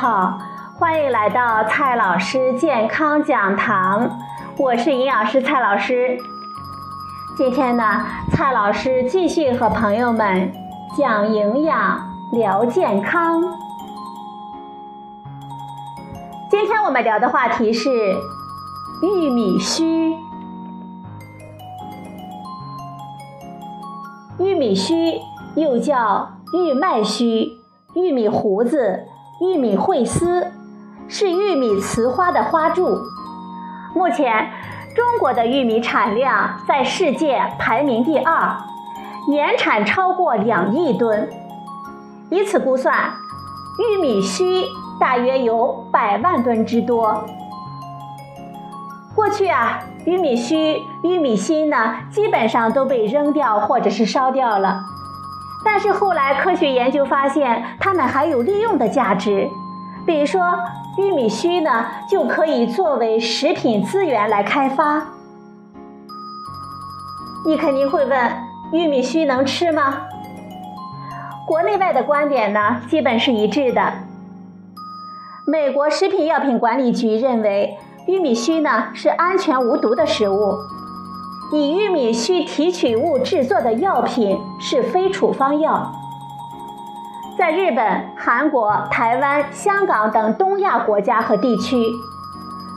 好，欢迎来到蔡老师健康讲堂，我是营养师蔡老师。今天呢，蔡老师继续和朋友们讲营养、聊健康。今天我们聊的话题是玉米须。玉米须又叫玉麦须。玉米胡子、玉米会丝是玉米雌花的花柱。目前，中国的玉米产量在世界排名第二，年产超过两亿吨。以此估算，玉米须大约有百万吨之多。过去啊，玉米须、玉米芯呢，基本上都被扔掉或者是烧掉了。但是后来科学研究发现，它们还有利用的价值。比如说，玉米须呢，就可以作为食品资源来开发。你肯定会问，玉米须能吃吗？国内外的观点呢，基本是一致的。美国食品药品管理局认为，玉米须呢是安全无毒的食物。以玉米须提取物制作的药品是非处方药。在日本、韩国、台湾、香港等东亚国家和地区，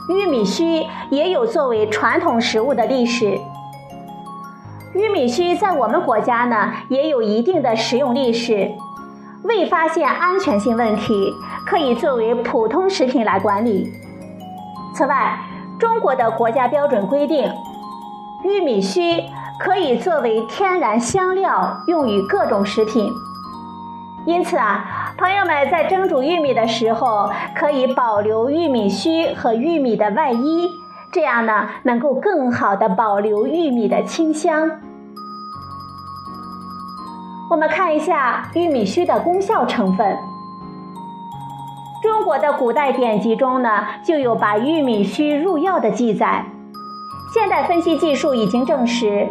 玉米须也有作为传统食物的历史。玉米须在我们国家呢，也有一定的食用历史。未发现安全性问题，可以作为普通食品来管理。此外，中国的国家标准规定。玉米须可以作为天然香料，用于各种食品。因此啊，朋友们在蒸煮玉米的时候，可以保留玉米须和玉米的外衣，这样呢，能够更好的保留玉米的清香。我们看一下玉米须的功效成分。中国的古代典籍中呢，就有把玉米须入药的记载。现代分析技术已经证实，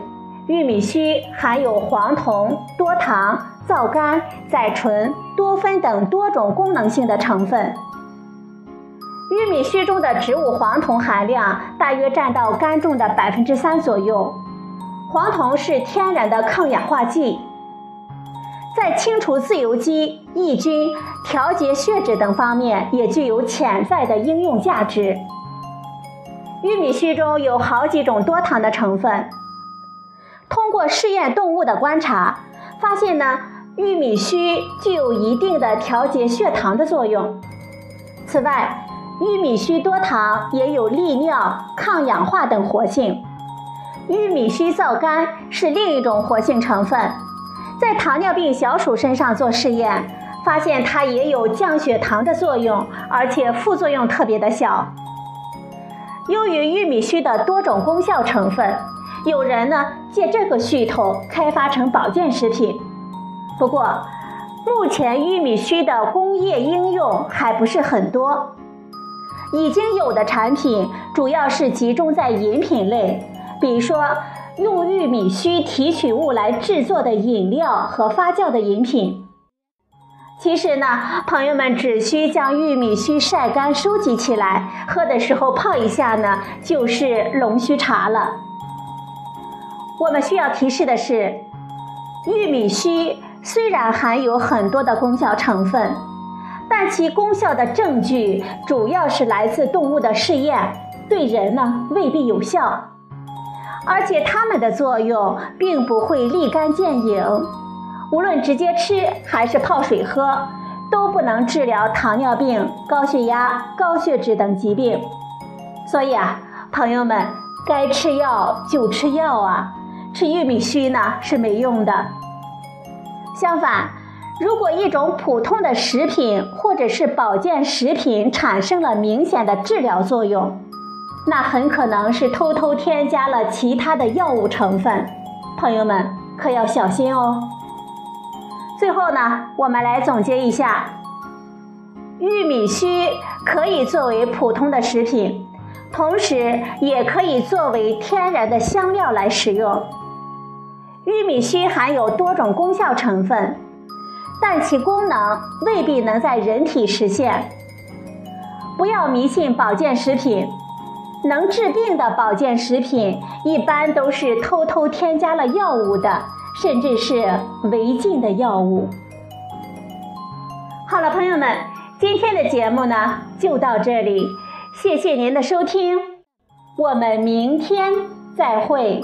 玉米须含有黄酮、多糖、皂苷、甾醇、多酚等多种功能性的成分。玉米须中的植物黄酮含量大约占到肝重的百分之三左右。黄酮是天然的抗氧化剂，在清除自由基、抑菌、调节血脂等方面也具有潜在的应用价值。玉米须中有好几种多糖的成分。通过试验动物的观察，发现呢，玉米须具有一定的调节血糖的作用。此外，玉米须多糖也有利尿、抗氧化等活性。玉米须皂苷是另一种活性成分，在糖尿病小鼠身上做试验，发现它也有降血糖的作用，而且副作用特别的小。由于玉米须的多种功效成分，有人呢借这个噱头开发成保健食品。不过，目前玉米须的工业应用还不是很多。已经有的产品主要是集中在饮品类，比如说用玉米须提取物来制作的饮料和发酵的饮品。其实呢，朋友们只需将玉米须晒干、收集起来，喝的时候泡一下呢，就是龙须茶了。我们需要提示的是，玉米须虽然含有很多的功效成分，但其功效的证据主要是来自动物的试验，对人呢未必有效，而且它们的作用并不会立竿见影。无论直接吃还是泡水喝，都不能治疗糖尿病、高血压、高血脂等疾病。所以啊，朋友们，该吃药就吃药啊，吃玉米须呢是没用的。相反，如果一种普通的食品或者是保健食品产生了明显的治疗作用，那很可能是偷偷添加了其他的药物成分，朋友们可要小心哦。最后呢，我们来总结一下：玉米须可以作为普通的食品，同时也可以作为天然的香料来使用。玉米须含有多种功效成分，但其功能未必能在人体实现。不要迷信保健食品，能治病的保健食品一般都是偷偷添加了药物的，甚至是违禁的药物。好了，朋友们，今天的节目呢就到这里，谢谢您的收听，我们明天再会。